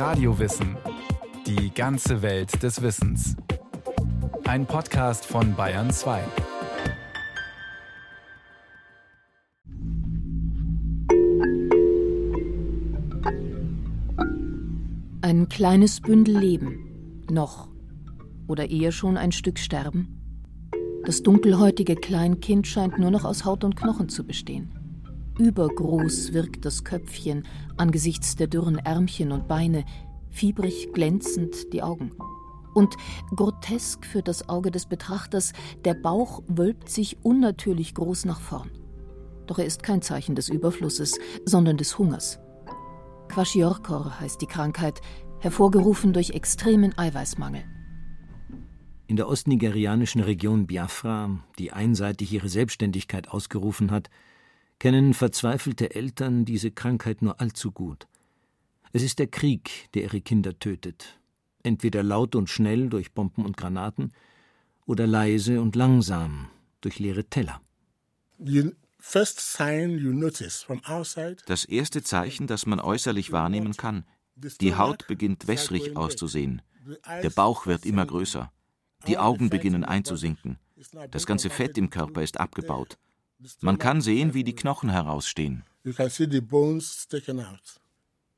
Radiowissen. Die ganze Welt des Wissens. Ein Podcast von Bayern 2. Ein kleines Bündel Leben. Noch. Oder eher schon ein Stück Sterben. Das dunkelhäutige Kleinkind scheint nur noch aus Haut und Knochen zu bestehen. Übergroß wirkt das Köpfchen angesichts der dürren Ärmchen und Beine, fiebrig glänzend die Augen. Und grotesk für das Auge des Betrachters, der Bauch wölbt sich unnatürlich groß nach vorn. Doch er ist kein Zeichen des Überflusses, sondern des Hungers. Kwashiorkor heißt die Krankheit, hervorgerufen durch extremen Eiweißmangel. In der ostnigerianischen Region Biafra, die einseitig ihre Selbstständigkeit ausgerufen hat, kennen verzweifelte Eltern diese Krankheit nur allzu gut. Es ist der Krieg, der ihre Kinder tötet, entweder laut und schnell durch Bomben und Granaten oder leise und langsam durch leere Teller. Das erste Zeichen, das man äußerlich wahrnehmen kann, die Haut beginnt wässrig auszusehen, der Bauch wird immer größer. Die Augen beginnen einzusinken. Das ganze Fett im Körper ist abgebaut. Man kann sehen, wie die Knochen herausstehen.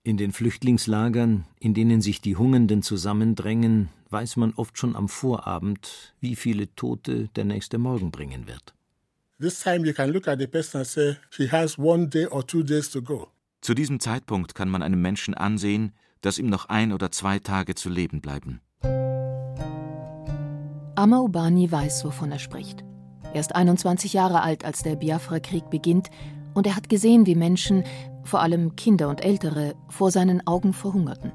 In den Flüchtlingslagern, in denen sich die Hungernden zusammendrängen, weiß man oft schon am Vorabend, wie viele Tote der nächste Morgen bringen wird. Zu diesem Zeitpunkt kann man einem Menschen ansehen, dass ihm noch ein oder zwei Tage zu leben bleiben. Amaubani weiß, wovon er spricht. Er ist 21 Jahre alt, als der Biafra-Krieg beginnt, und er hat gesehen, wie Menschen, vor allem Kinder und Ältere, vor seinen Augen verhungerten.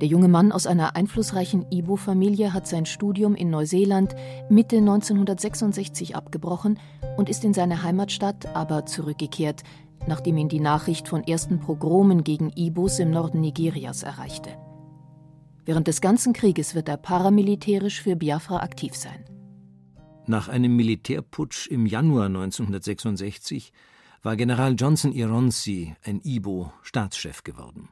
Der junge Mann aus einer einflussreichen Ibo-Familie hat sein Studium in Neuseeland Mitte 1966 abgebrochen und ist in seine Heimatstadt aber zurückgekehrt, nachdem ihn die Nachricht von ersten Pogromen gegen Ibos im Norden Nigerias erreichte. Während des ganzen Krieges wird er paramilitärisch für Biafra aktiv sein. Nach einem Militärputsch im Januar 1966 war General Johnson Ironsi, ein Ibo, Staatschef geworden.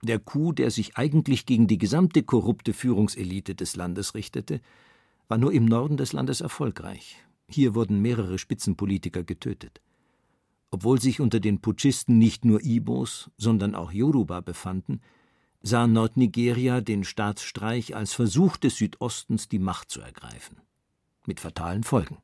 Der Coup, der sich eigentlich gegen die gesamte korrupte Führungselite des Landes richtete, war nur im Norden des Landes erfolgreich. Hier wurden mehrere Spitzenpolitiker getötet. Obwohl sich unter den Putschisten nicht nur Ibos, sondern auch Yoruba befanden, sah Nordnigeria den Staatsstreich als Versuch des Südostens, die Macht zu ergreifen. Mit fatalen Folgen.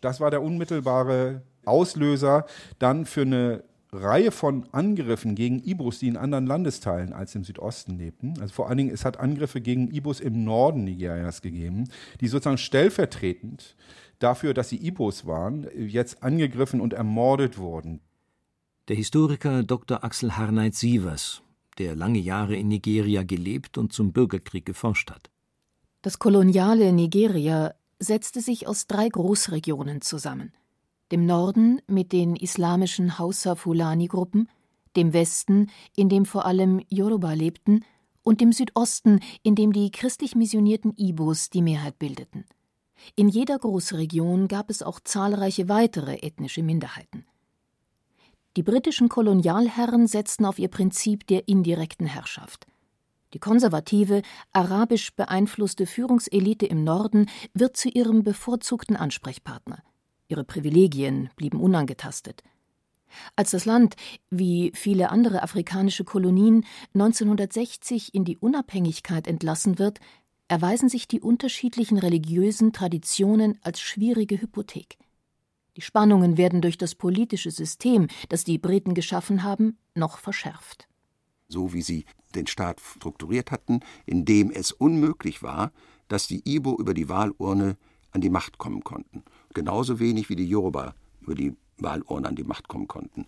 Das war der unmittelbare Auslöser dann für eine Reihe von Angriffen gegen Ibos, die in anderen Landesteilen als im Südosten lebten. Also vor allen Dingen, es hat Angriffe gegen Ibos im Norden Nigerias gegeben, die sozusagen stellvertretend dafür, dass sie Ibos waren, jetzt angegriffen und ermordet wurden. Der Historiker Dr. Axel Harnight Sievers der lange Jahre in Nigeria gelebt und zum Bürgerkrieg geforscht hat. Das koloniale Nigeria setzte sich aus drei Großregionen zusammen. Dem Norden mit den islamischen Hausa-Fulani-Gruppen, dem Westen, in dem vor allem Yoruba lebten, und dem Südosten, in dem die christlich missionierten Ibos die Mehrheit bildeten. In jeder Großregion gab es auch zahlreiche weitere ethnische Minderheiten. Die britischen Kolonialherren setzten auf ihr Prinzip der indirekten Herrschaft. Die konservative, arabisch beeinflusste Führungselite im Norden wird zu ihrem bevorzugten Ansprechpartner. Ihre Privilegien blieben unangetastet. Als das Land, wie viele andere afrikanische Kolonien, 1960 in die Unabhängigkeit entlassen wird, erweisen sich die unterschiedlichen religiösen Traditionen als schwierige Hypothek. Die Spannungen werden durch das politische System, das die Briten geschaffen haben, noch verschärft. So wie sie den Staat strukturiert hatten, indem es unmöglich war, dass die Ibo über die Wahlurne an die Macht kommen konnten. Genauso wenig wie die Yoruba über die Wahlurne an die Macht kommen konnten.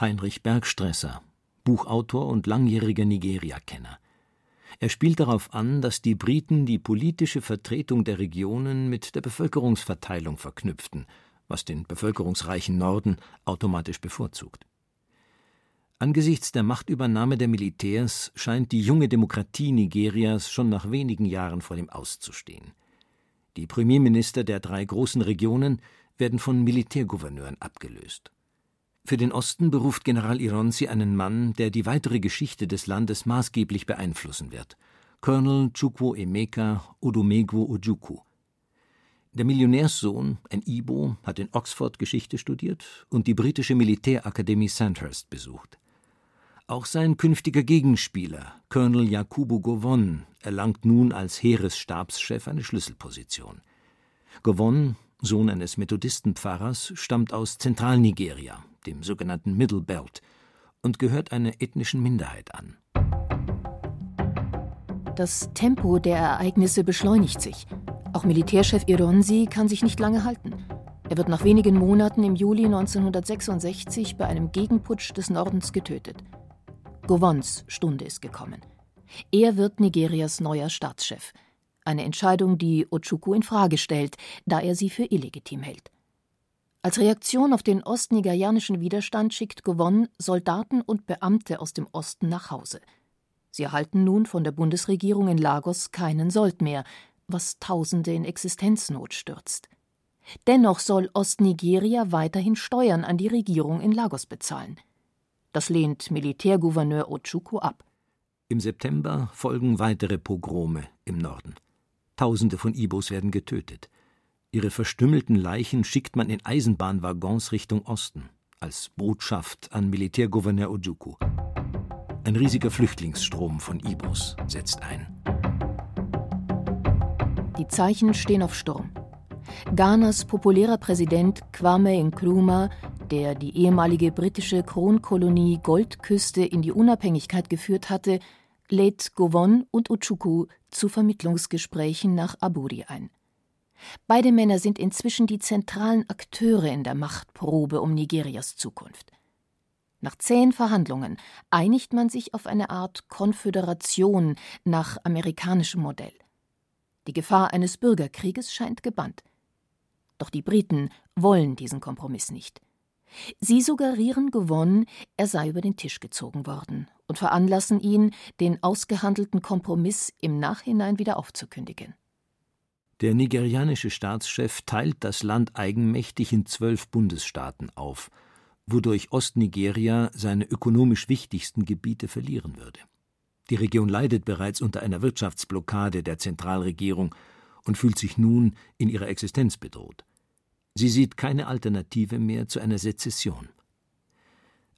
Heinrich Bergstresser, Buchautor und langjähriger Nigeria-Kenner. Er spielt darauf an, dass die Briten die politische Vertretung der Regionen mit der Bevölkerungsverteilung verknüpften was den bevölkerungsreichen Norden automatisch bevorzugt. Angesichts der Machtübernahme der Militärs scheint die junge Demokratie Nigerias schon nach wenigen Jahren vor dem Auszustehen. Die Premierminister der drei großen Regionen werden von Militärgouverneuren abgelöst. Für den Osten beruft General Ironsi einen Mann, der die weitere Geschichte des Landes maßgeblich beeinflussen wird: Colonel Chukwu Emeka Odumegwu Ojukwu. Der Millionärssohn, ein Ibo, hat in Oxford Geschichte studiert und die britische Militärakademie Sandhurst besucht. Auch sein künftiger Gegenspieler, Colonel Yakubu Gowon, erlangt nun als Heeresstabschef eine Schlüsselposition. Gowon, Sohn eines Methodistenpfarrers, stammt aus Zentralnigeria, dem sogenannten Middle Belt, und gehört einer ethnischen Minderheit an. Das Tempo der Ereignisse beschleunigt sich. Auch Militärchef Ironsi kann sich nicht lange halten. Er wird nach wenigen Monaten im Juli 1966 bei einem Gegenputsch des Nordens getötet. Gowons Stunde ist gekommen. Er wird Nigerias neuer Staatschef. Eine Entscheidung, die Ochuku in Frage stellt, da er sie für illegitim hält. Als Reaktion auf den ostnigerianischen Widerstand schickt Gowon Soldaten und Beamte aus dem Osten nach Hause. Sie erhalten nun von der Bundesregierung in Lagos keinen Sold mehr, was Tausende in Existenznot stürzt. Dennoch soll Ostnigeria weiterhin Steuern an die Regierung in Lagos bezahlen. Das lehnt Militärgouverneur Ochuku ab. Im September folgen weitere Pogrome im Norden. Tausende von Ibos werden getötet. Ihre verstümmelten Leichen schickt man in Eisenbahnwaggons Richtung Osten, als Botschaft an Militärgouverneur Ojuku. Ein riesiger Flüchtlingsstrom von Ibos setzt ein. Die Zeichen stehen auf Sturm. Ghanas populärer Präsident Kwame Nkrumah der die ehemalige britische Kronkolonie Goldküste in die Unabhängigkeit geführt hatte, lädt Gowon und Uchuku zu Vermittlungsgesprächen nach Aburi ein. Beide Männer sind inzwischen die zentralen Akteure in der Machtprobe um Nigerias Zukunft. Nach zehn Verhandlungen einigt man sich auf eine Art Konföderation nach amerikanischem Modell. Die Gefahr eines Bürgerkrieges scheint gebannt. Doch die Briten wollen diesen Kompromiss nicht. Sie suggerieren Gowon, er sei über den Tisch gezogen worden und veranlassen ihn, den ausgehandelten Kompromiss im Nachhinein wieder aufzukündigen. Der nigerianische Staatschef teilt das Land eigenmächtig in zwölf Bundesstaaten auf, wodurch Ostnigeria seine ökonomisch wichtigsten Gebiete verlieren würde. Die Region leidet bereits unter einer Wirtschaftsblockade der Zentralregierung und fühlt sich nun in ihrer Existenz bedroht. Sie sieht keine Alternative mehr zu einer Sezession.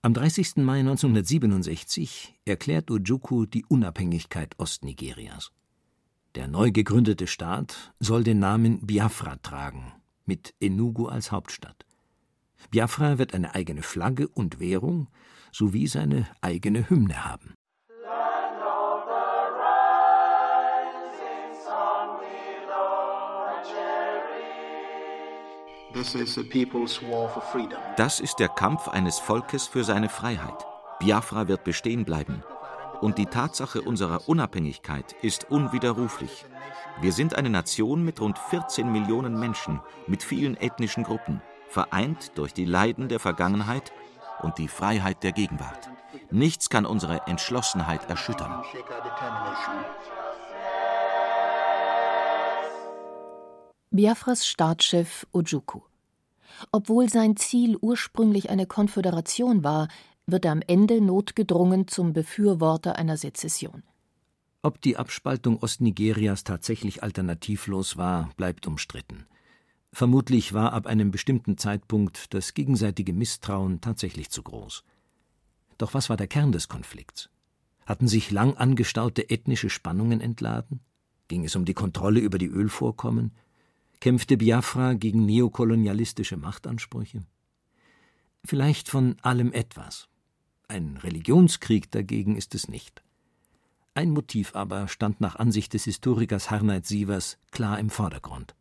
Am 30. Mai 1967 erklärt Ojukwu die Unabhängigkeit Ostnigerias. Der neu gegründete Staat soll den Namen Biafra tragen, mit Enugu als Hauptstadt. Biafra wird eine eigene Flagge und Währung sowie seine eigene Hymne haben. Das ist der Kampf eines Volkes für seine Freiheit. Biafra wird bestehen bleiben. Und die Tatsache unserer Unabhängigkeit ist unwiderruflich. Wir sind eine Nation mit rund 14 Millionen Menschen, mit vielen ethnischen Gruppen, vereint durch die Leiden der Vergangenheit und die Freiheit der Gegenwart. Nichts kann unsere Entschlossenheit erschüttern. Biafras Staatschef Ojukwu. Obwohl sein Ziel ursprünglich eine Konföderation war, wird er am Ende notgedrungen zum Befürworter einer Sezession. Ob die Abspaltung Ostnigerias tatsächlich alternativlos war, bleibt umstritten. Vermutlich war ab einem bestimmten Zeitpunkt das gegenseitige Misstrauen tatsächlich zu groß. Doch was war der Kern des Konflikts? Hatten sich lang angestaute ethnische Spannungen entladen? Ging es um die Kontrolle über die Ölvorkommen? Kämpfte Biafra gegen neokolonialistische Machtansprüche? Vielleicht von allem etwas. Ein Religionskrieg dagegen ist es nicht. Ein Motiv aber stand nach Ansicht des Historikers Harnight Sievers klar im Vordergrund.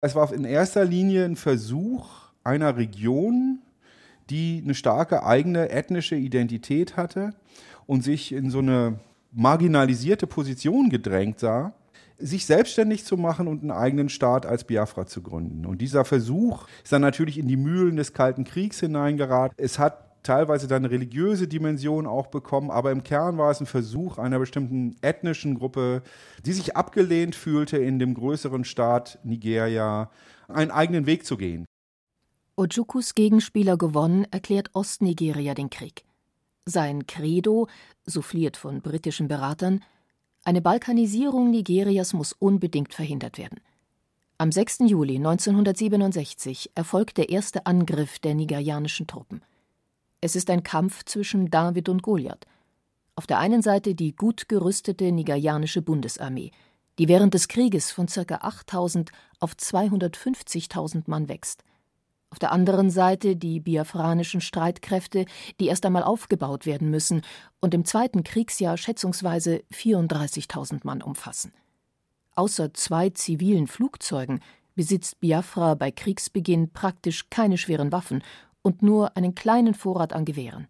Es war in erster Linie ein Versuch einer Region, die eine starke eigene ethnische Identität hatte und sich in so eine marginalisierte Position gedrängt sah, sich selbstständig zu machen und einen eigenen Staat als Biafra zu gründen. Und dieser Versuch ist dann natürlich in die Mühlen des Kalten Kriegs hineingeraten. Es hat teilweise dann religiöse Dimension auch bekommen, aber im Kern war es ein Versuch einer bestimmten ethnischen Gruppe, die sich abgelehnt fühlte, in dem größeren Staat Nigeria einen eigenen Weg zu gehen. Ojukus Gegenspieler gewonnen, erklärt Ostnigeria den Krieg. Sein Credo, souffliert von britischen Beratern, eine Balkanisierung Nigerias muss unbedingt verhindert werden. Am 6. Juli 1967 erfolgt der erste Angriff der nigerianischen Truppen. Es ist ein Kampf zwischen David und Goliath. Auf der einen Seite die gut gerüstete nigerianische Bundesarmee, die während des Krieges von ca. 8000 auf 250.000 Mann wächst. Auf der anderen Seite die biafranischen Streitkräfte, die erst einmal aufgebaut werden müssen und im zweiten Kriegsjahr schätzungsweise 34.000 Mann umfassen. Außer zwei zivilen Flugzeugen besitzt Biafra bei Kriegsbeginn praktisch keine schweren Waffen und nur einen kleinen Vorrat an Gewehren.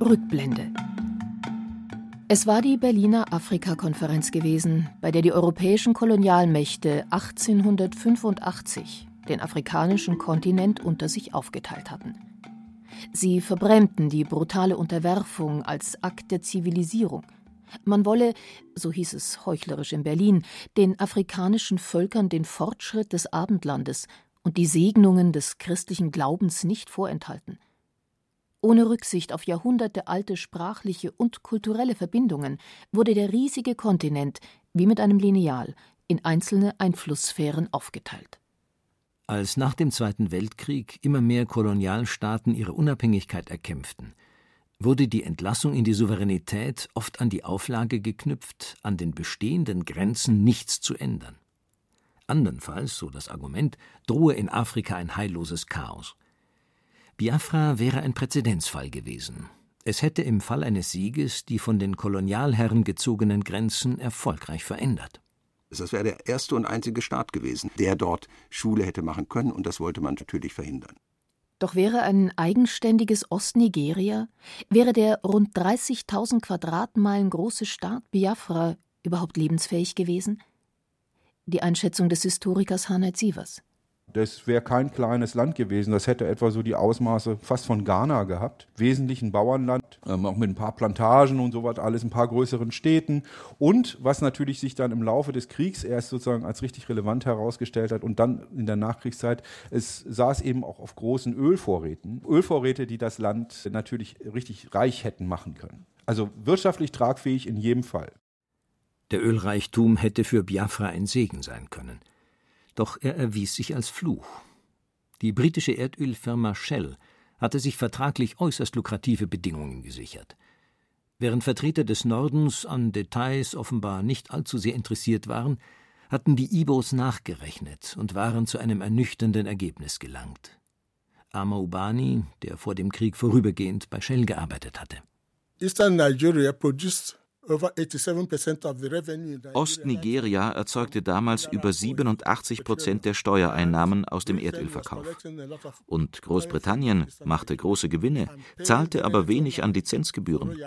Rückblende es war die Berliner Afrikakonferenz gewesen, bei der die europäischen Kolonialmächte 1885 den afrikanischen Kontinent unter sich aufgeteilt hatten. Sie verbrämten die brutale Unterwerfung als Akt der Zivilisierung. Man wolle, so hieß es heuchlerisch in Berlin, den afrikanischen Völkern den Fortschritt des Abendlandes und die Segnungen des christlichen Glaubens nicht vorenthalten. Ohne Rücksicht auf jahrhundertealte sprachliche und kulturelle Verbindungen wurde der riesige Kontinent wie mit einem Lineal in einzelne Einflusssphären aufgeteilt. Als nach dem Zweiten Weltkrieg immer mehr Kolonialstaaten ihre Unabhängigkeit erkämpften, wurde die Entlassung in die Souveränität oft an die Auflage geknüpft, an den bestehenden Grenzen nichts zu ändern. Andernfalls, so das Argument, drohe in Afrika ein heilloses Chaos. Biafra wäre ein Präzedenzfall gewesen. Es hätte im Fall eines Sieges die von den Kolonialherren gezogenen Grenzen erfolgreich verändert. Das wäre der erste und einzige Staat gewesen, der dort Schule hätte machen können, und das wollte man natürlich verhindern. Doch wäre ein eigenständiges Ostnigeria, wäre der rund 30.000 Quadratmeilen große Staat Biafra überhaupt lebensfähig gewesen? Die Einschätzung des Historikers Hanheit Sievers. Das wäre kein kleines Land gewesen. Das hätte etwa so die Ausmaße fast von Ghana gehabt. Wesentlich ein Bauernland, ähm, auch mit ein paar Plantagen und so was, alles ein paar größeren Städten. Und was natürlich sich dann im Laufe des Kriegs erst sozusagen als richtig relevant herausgestellt hat und dann in der Nachkriegszeit, es saß eben auch auf großen Ölvorräten. Ölvorräte, die das Land natürlich richtig reich hätten machen können. Also wirtschaftlich tragfähig in jedem Fall. Der Ölreichtum hätte für Biafra ein Segen sein können doch er erwies sich als Fluch. Die britische Erdölfirma Shell hatte sich vertraglich äußerst lukrative Bedingungen gesichert. Während Vertreter des Nordens an Details offenbar nicht allzu sehr interessiert waren, hatten die Ibos nachgerechnet und waren zu einem ernüchternden Ergebnis gelangt. Amaubani, der vor dem Krieg vorübergehend bei Shell gearbeitet hatte. Eastern Nigeria produced Ostnigeria erzeugte damals über 87 Prozent der Steuereinnahmen aus dem Erdölverkauf. Und Großbritannien machte große Gewinne, zahlte aber wenig an Lizenzgebühren.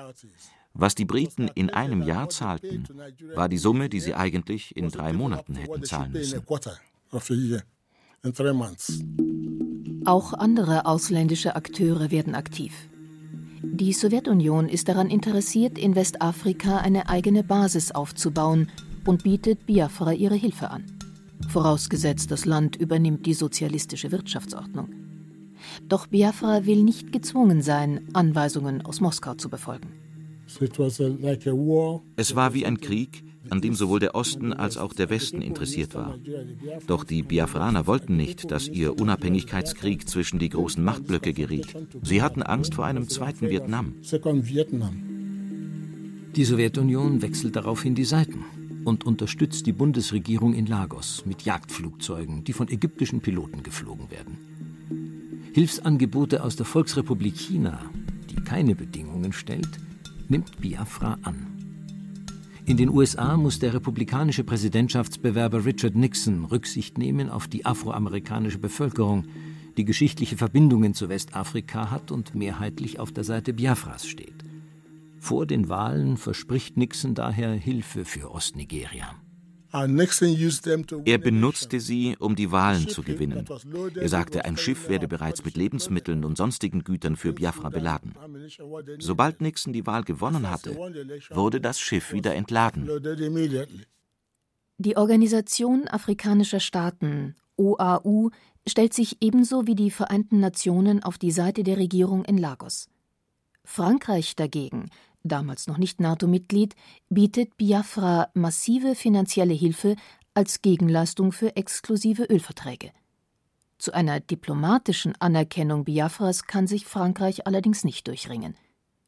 Was die Briten in einem Jahr zahlten, war die Summe, die sie eigentlich in drei Monaten hätten zahlen müssen. Auch andere ausländische Akteure werden aktiv. Die Sowjetunion ist daran interessiert, in Westafrika eine eigene Basis aufzubauen und bietet Biafra ihre Hilfe an. Vorausgesetzt, das Land übernimmt die sozialistische Wirtschaftsordnung. Doch Biafra will nicht gezwungen sein, Anweisungen aus Moskau zu befolgen. Es war wie ein Krieg, an dem sowohl der Osten als auch der Westen interessiert war. Doch die Biafraner wollten nicht, dass ihr Unabhängigkeitskrieg zwischen die großen Machtblöcke geriet. Sie hatten Angst vor einem zweiten Vietnam. Die Sowjetunion wechselt daraufhin die Seiten und unterstützt die Bundesregierung in Lagos mit Jagdflugzeugen, die von ägyptischen Piloten geflogen werden. Hilfsangebote aus der Volksrepublik China, die keine Bedingungen stellt, nimmt Biafra an. In den USA muss der republikanische Präsidentschaftsbewerber Richard Nixon Rücksicht nehmen auf die afroamerikanische Bevölkerung, die geschichtliche Verbindungen zu Westafrika hat und mehrheitlich auf der Seite Biafras steht. Vor den Wahlen verspricht Nixon daher Hilfe für Ostnigeria. Er benutzte sie, um die Wahlen zu gewinnen. Er sagte, ein Schiff werde bereits mit Lebensmitteln und sonstigen Gütern für Biafra beladen. Sobald Nixon die Wahl gewonnen hatte, wurde das Schiff wieder entladen. Die Organisation afrikanischer Staaten OAU stellt sich ebenso wie die Vereinten Nationen auf die Seite der Regierung in Lagos. Frankreich dagegen, damals noch nicht NATO-Mitglied, bietet Biafra massive finanzielle Hilfe als Gegenleistung für exklusive Ölverträge. Zu einer diplomatischen Anerkennung Biafras kann sich Frankreich allerdings nicht durchringen.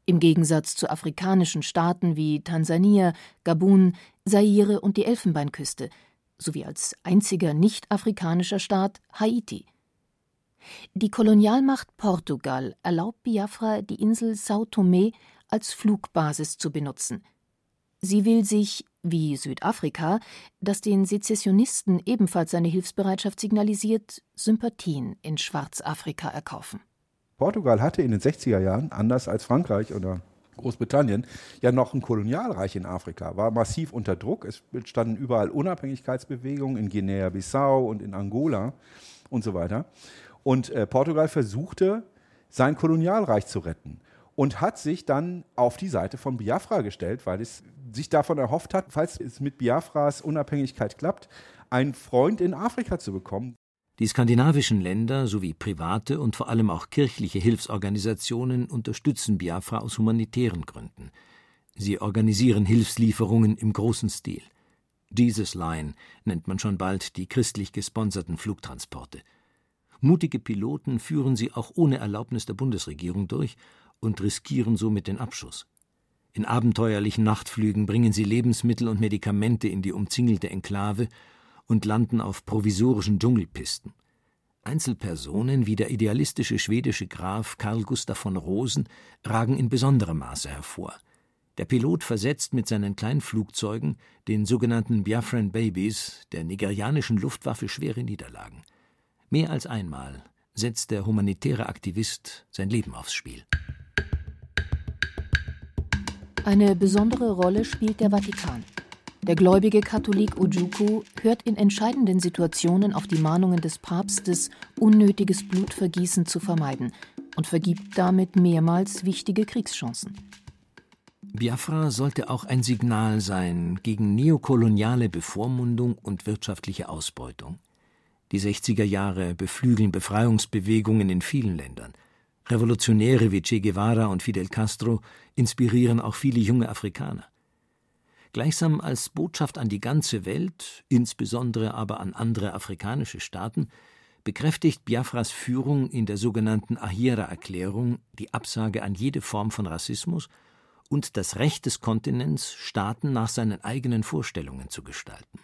Im Gegensatz zu afrikanischen Staaten wie Tansania, Gabun, Zaire und die Elfenbeinküste, sowie als einziger nicht-afrikanischer Staat Haiti. Die Kolonialmacht Portugal erlaubt Biafra, die Insel Sao Tomé als Flugbasis zu benutzen. Sie will sich, wie Südafrika, das den Sezessionisten ebenfalls seine Hilfsbereitschaft signalisiert, Sympathien in Schwarzafrika erkaufen. Portugal hatte in den 60er Jahren, anders als Frankreich oder Großbritannien, ja noch ein Kolonialreich in Afrika, war massiv unter Druck. Es standen überall Unabhängigkeitsbewegungen in Guinea-Bissau und in Angola und so weiter. Und äh, Portugal versuchte, sein Kolonialreich zu retten und hat sich dann auf die Seite von Biafra gestellt, weil es sich davon erhofft hat, falls es mit Biafras Unabhängigkeit klappt, einen Freund in Afrika zu bekommen. Die skandinavischen Länder sowie private und vor allem auch kirchliche Hilfsorganisationen unterstützen Biafra aus humanitären Gründen. Sie organisieren Hilfslieferungen im großen Stil. Jesus Line nennt man schon bald die christlich gesponserten Flugtransporte. Mutige Piloten führen sie auch ohne Erlaubnis der Bundesregierung durch und riskieren somit den Abschuss. In abenteuerlichen Nachtflügen bringen sie Lebensmittel und Medikamente in die umzingelte Enklave und landen auf provisorischen Dschungelpisten. Einzelpersonen wie der idealistische schwedische Graf Karl Gustav von Rosen ragen in besonderem Maße hervor. Der Pilot versetzt mit seinen Kleinflugzeugen den sogenannten Biafran Babies der nigerianischen Luftwaffe schwere Niederlagen. Mehr als einmal setzt der humanitäre Aktivist sein Leben aufs Spiel. Eine besondere Rolle spielt der Vatikan. Der gläubige Katholik Ojuku hört in entscheidenden Situationen auf die Mahnungen des Papstes, unnötiges Blutvergießen zu vermeiden und vergibt damit mehrmals wichtige Kriegschancen. Biafra sollte auch ein Signal sein gegen neokoloniale Bevormundung und wirtschaftliche Ausbeutung. Die 60er Jahre beflügeln Befreiungsbewegungen in vielen Ländern. Revolutionäre wie Che Guevara und Fidel Castro inspirieren auch viele junge Afrikaner gleichsam als Botschaft an die ganze Welt, insbesondere aber an andere afrikanische Staaten, bekräftigt Biafras Führung in der sogenannten Ahira-Erklärung die Absage an jede Form von Rassismus und das Recht des Kontinents, Staaten nach seinen eigenen Vorstellungen zu gestalten.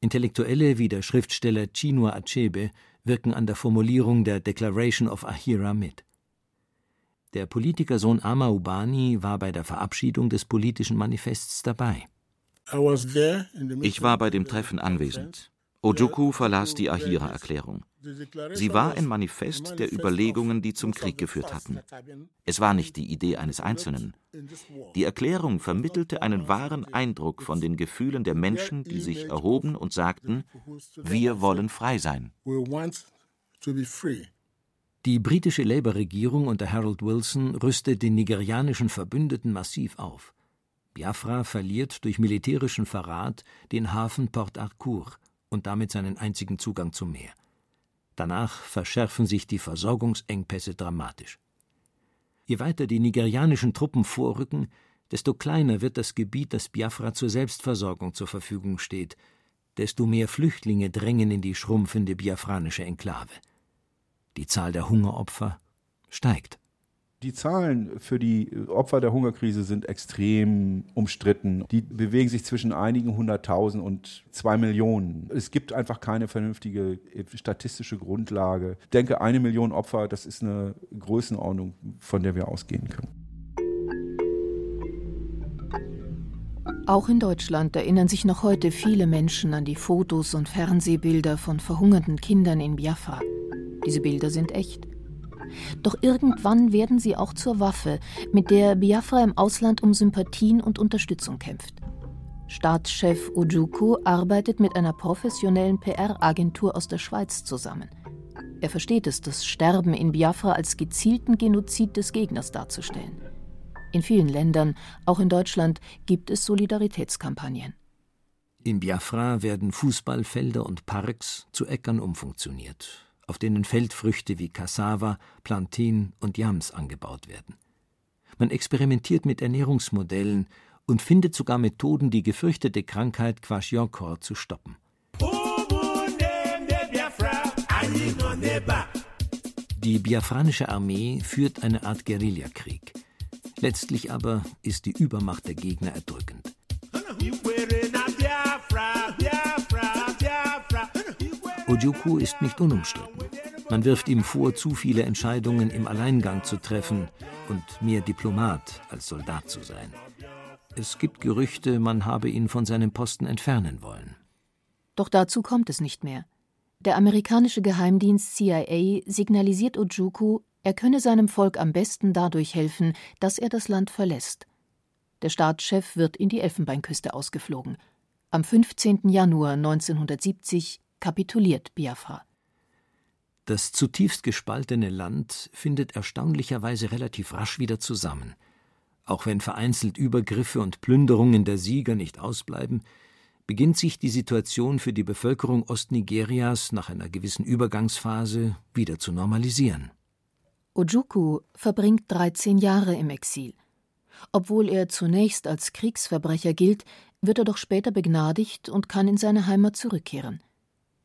Intellektuelle wie der Schriftsteller Chinua Achebe wirken an der Formulierung der Declaration of Ahira mit. Der Politikersohn Ama Ubani war bei der Verabschiedung des politischen Manifests dabei. Ich war bei dem Treffen anwesend. Ojuku verlas die Ahira-Erklärung. Sie war ein Manifest der Überlegungen, die zum Krieg geführt hatten. Es war nicht die Idee eines Einzelnen. Die Erklärung vermittelte einen wahren Eindruck von den Gefühlen der Menschen, die sich erhoben und sagten, wir wollen frei sein. Die britische Labour-Regierung unter Harold Wilson rüstet den nigerianischen Verbündeten massiv auf. Biafra verliert durch militärischen Verrat den Hafen Port Harcourt und damit seinen einzigen Zugang zum Meer. Danach verschärfen sich die Versorgungsengpässe dramatisch. Je weiter die nigerianischen Truppen vorrücken, desto kleiner wird das Gebiet, das Biafra zur Selbstversorgung zur Verfügung steht, desto mehr Flüchtlinge drängen in die schrumpfende biafranische Enklave. Die Zahl der Hungeropfer steigt. Die Zahlen für die Opfer der Hungerkrise sind extrem umstritten. Die bewegen sich zwischen einigen hunderttausend und zwei Millionen. Es gibt einfach keine vernünftige statistische Grundlage. Ich denke, eine Million Opfer, das ist eine Größenordnung, von der wir ausgehen können. Auch in Deutschland erinnern sich noch heute viele Menschen an die Fotos und Fernsehbilder von verhungerten Kindern in Biafra. Diese Bilder sind echt. Doch irgendwann werden sie auch zur Waffe, mit der Biafra im Ausland um Sympathien und Unterstützung kämpft. Staatschef Ojuku arbeitet mit einer professionellen PR-Agentur aus der Schweiz zusammen. Er versteht es, das Sterben in Biafra als gezielten Genozid des Gegners darzustellen. In vielen Ländern, auch in Deutschland, gibt es Solidaritätskampagnen. In Biafra werden Fußballfelder und Parks zu Äckern umfunktioniert, auf denen Feldfrüchte wie Cassava, Plantain und Yams angebaut werden. Man experimentiert mit Ernährungsmodellen und findet sogar Methoden, die gefürchtete Krankheit Kwashiorkor zu stoppen. Die biafranische Armee führt eine Art Guerillakrieg. Letztlich aber ist die Übermacht der Gegner erdrückend. Ojukwu ist nicht unumstritten. Man wirft ihm vor, zu viele Entscheidungen im Alleingang zu treffen und mehr Diplomat als Soldat zu sein. Es gibt Gerüchte, man habe ihn von seinem Posten entfernen wollen. Doch dazu kommt es nicht mehr. Der amerikanische Geheimdienst CIA signalisiert Ojukwu, er könne seinem Volk am besten dadurch helfen, dass er das Land verlässt. Der Staatschef wird in die Elfenbeinküste ausgeflogen. Am 15. Januar 1970 kapituliert Biafra. Das zutiefst gespaltene Land findet erstaunlicherweise relativ rasch wieder zusammen. Auch wenn vereinzelt Übergriffe und Plünderungen der Sieger nicht ausbleiben, beginnt sich die Situation für die Bevölkerung Ostnigerias nach einer gewissen Übergangsphase wieder zu normalisieren. Ojukwu verbringt 13 Jahre im Exil. Obwohl er zunächst als Kriegsverbrecher gilt, wird er doch später begnadigt und kann in seine Heimat zurückkehren.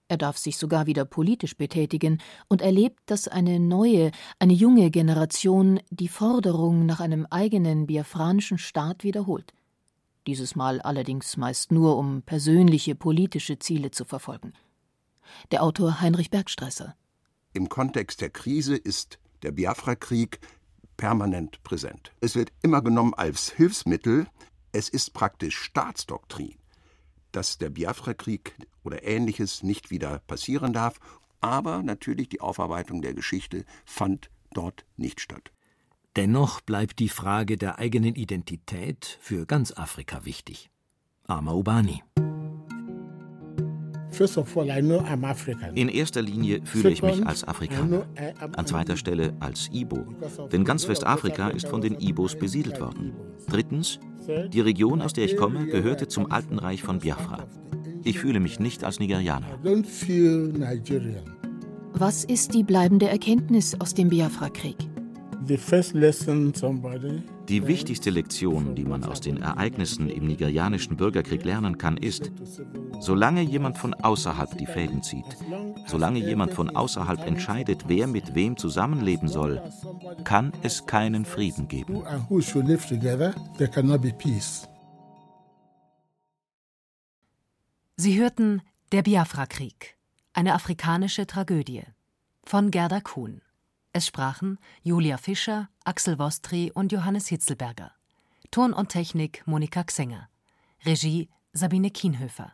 Er darf sich sogar wieder politisch betätigen und erlebt, dass eine neue, eine junge Generation die Forderung nach einem eigenen biafranischen Staat wiederholt dieses Mal allerdings meist nur, um persönliche politische Ziele zu verfolgen. Der Autor Heinrich Bergstresser. Im Kontext der Krise ist der Biafra-Krieg permanent präsent. Es wird immer genommen als Hilfsmittel, es ist praktisch Staatsdoktrin, dass der Biafra-Krieg oder ähnliches nicht wieder passieren darf, aber natürlich die Aufarbeitung der Geschichte fand dort nicht statt. Dennoch bleibt die Frage der eigenen Identität für ganz Afrika wichtig. Ama Ubani. In erster Linie fühle ich mich als Afrikaner, an zweiter Stelle als Ibo, denn ganz Westafrika ist von den Ibos besiedelt worden. Drittens, die Region, aus der ich komme, gehörte zum alten Reich von Biafra. Ich fühle mich nicht als Nigerianer. Was ist die bleibende Erkenntnis aus dem Biafra-Krieg? Die wichtigste Lektion, die man aus den Ereignissen im nigerianischen Bürgerkrieg lernen kann, ist, solange jemand von außerhalb die Fäden zieht, solange jemand von außerhalb entscheidet, wer mit wem zusammenleben soll, kann es keinen Frieden geben. Sie hörten Der Biafra-Krieg, eine afrikanische Tragödie von Gerda Kuhn. Es sprachen Julia Fischer, Axel Wostri und Johannes Hitzelberger. Ton und Technik Monika Xenger. Regie Sabine Kienhöfer.